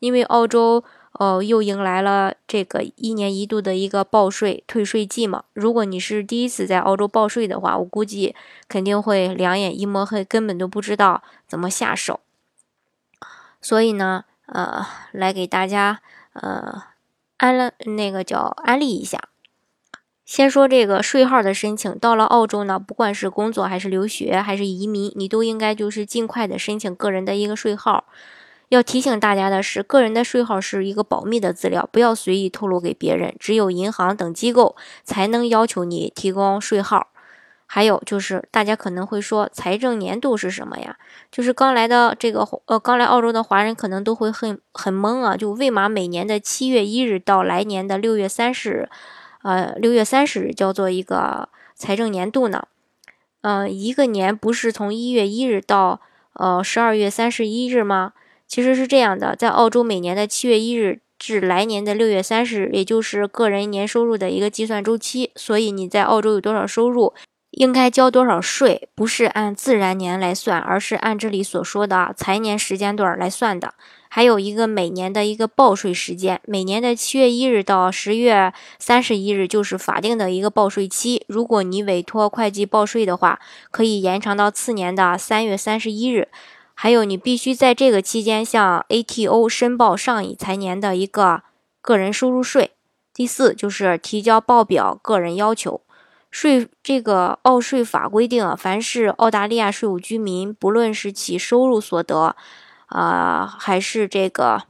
因为澳洲，呃，又迎来了这个一年一度的一个报税退税季嘛。如果你是第一次在澳洲报税的话，我估计肯定会两眼一抹黑，根本都不知道怎么下手。所以呢，呃，来给大家，呃，安了那个叫安利一下。先说这个税号的申请，到了澳洲呢，不管是工作还是留学还是移民，你都应该就是尽快的申请个人的一个税号。要提醒大家的是，个人的税号是一个保密的资料，不要随意透露给别人。只有银行等机构才能要求你提供税号。还有就是，大家可能会说，财政年度是什么呀？就是刚来的这个呃，刚来澳洲的华人可能都会很很懵啊，就为嘛每年的七月一日到来年的六月三十日，呃，六月三十日叫做一个财政年度呢？嗯，一个年不是从一月一日到呃十二月三十一日吗？其实是这样的，在澳洲每年的七月一日至来年的六月三十日，也就是个人年收入的一个计算周期。所以你在澳洲有多少收入，应该交多少税，不是按自然年来算，而是按这里所说的财年时间段来算的。还有一个每年的一个报税时间，每年的七月一日到十月三十一日就是法定的一个报税期。如果你委托会计报税的话，可以延长到次年的三月三十一日。还有，你必须在这个期间向 ATO 申报上一财年的一个个人收入税。第四，就是提交报表个人要求。税这个澳税法规定，凡是澳大利亚税务居民，不论是其收入所得，啊，还是这个，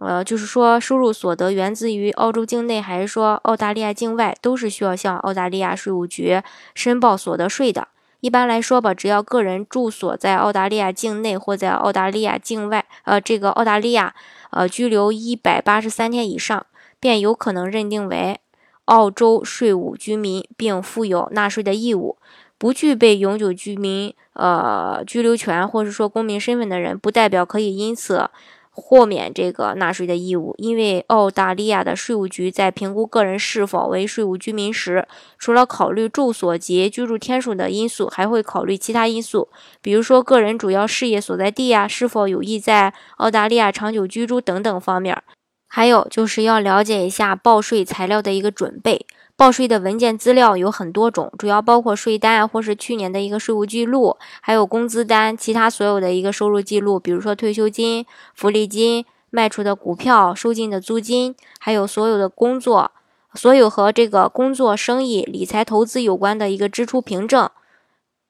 呃，就是说收入所得源自于澳洲境内，还是说澳大利亚境外，都是需要向澳大利亚税务局申报所得税的。一般来说吧，只要个人住所在澳大利亚境内或在澳大利亚境外，呃，这个澳大利亚，呃，居留一百八十三天以上，便有可能认定为澳洲税务居民，并负有纳税的义务。不具备永久居民，呃，居留权或者说公民身份的人，不代表可以因此。豁免这个纳税的义务，因为澳大利亚的税务局在评估个人是否为税务居民时，除了考虑住所及居住天数的因素，还会考虑其他因素，比如说个人主要事业所在地呀，是否有意在澳大利亚长久居住等等方面。还有就是要了解一下报税材料的一个准备。报税的文件资料有很多种，主要包括税单或是去年的一个税务记录，还有工资单，其他所有的一个收入记录，比如说退休金、福利金、卖出的股票、收进的租金，还有所有的工作，所有和这个工作、生意、理财、投资有关的一个支出凭证，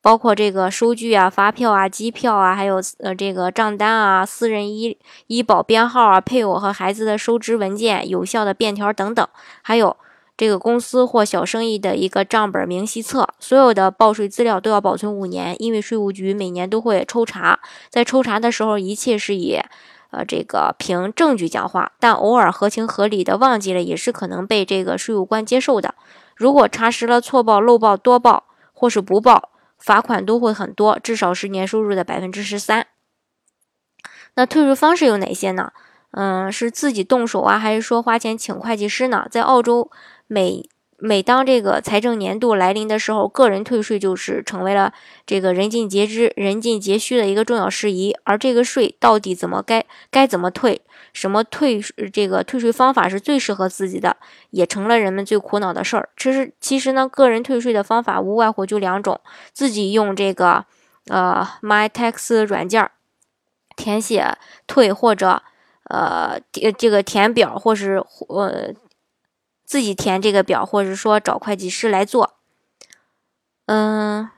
包括这个收据啊、发票啊、机票啊，还有呃这个账单啊、私人医医保编号啊、配偶和孩子的收支文件、有效的便条等等，还有。这个公司或小生意的一个账本明细册，所有的报税资料都要保存五年，因为税务局每年都会抽查。在抽查的时候，一切是以，呃，这个凭证据讲话，但偶尔合情合理的忘记了，也是可能被这个税务官接受的。如果查实了错报、漏报、多报或是不报，罚款都会很多，至少是年收入的百分之十三。那退税方式有哪些呢？嗯，是自己动手啊，还是说花钱请会计师呢？在澳洲。每每当这个财政年度来临的时候，个人退税就是成为了这个人尽皆知、人尽皆需的一个重要事宜。而这个税到底怎么该该怎么退，什么退这个退税方法是最适合自己的，也成了人们最苦恼的事儿。其实其实呢，个人退税的方法无外乎就两种：自己用这个呃 MyTax 软件填写退，或者呃这个填表，或是呃。自己填这个表，或者说找会计师来做，嗯，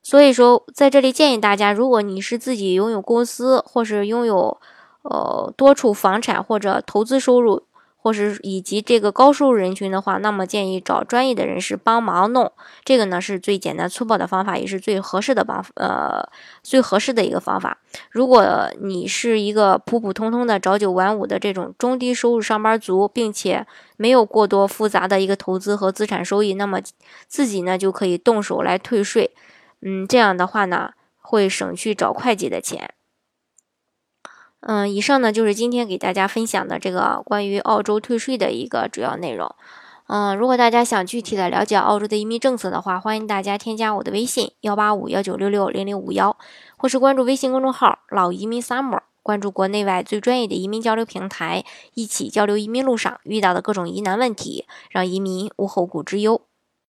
所以说在这里建议大家，如果你是自己拥有公司，或是拥有呃多处房产或者投资收入。或是以及这个高收入人群的话，那么建议找专业的人士帮忙弄。这个呢是最简单粗暴的方法，也是最合适的方呃最合适的一个方法。如果你是一个普普通通的朝九晚五的这种中低收入上班族，并且没有过多复杂的一个投资和资产收益，那么自己呢就可以动手来退税。嗯，这样的话呢会省去找会计的钱。嗯，以上呢就是今天给大家分享的这个关于澳洲退税的一个主要内容。嗯，如果大家想具体的了解澳洲的移民政策的话，欢迎大家添加我的微信幺八五幺九六六零零五幺，或是关注微信公众号“老移民 summer”，关注国内外最专业的移民交流平台，一起交流移民路上遇到的各种疑难问题，让移民无后顾之忧。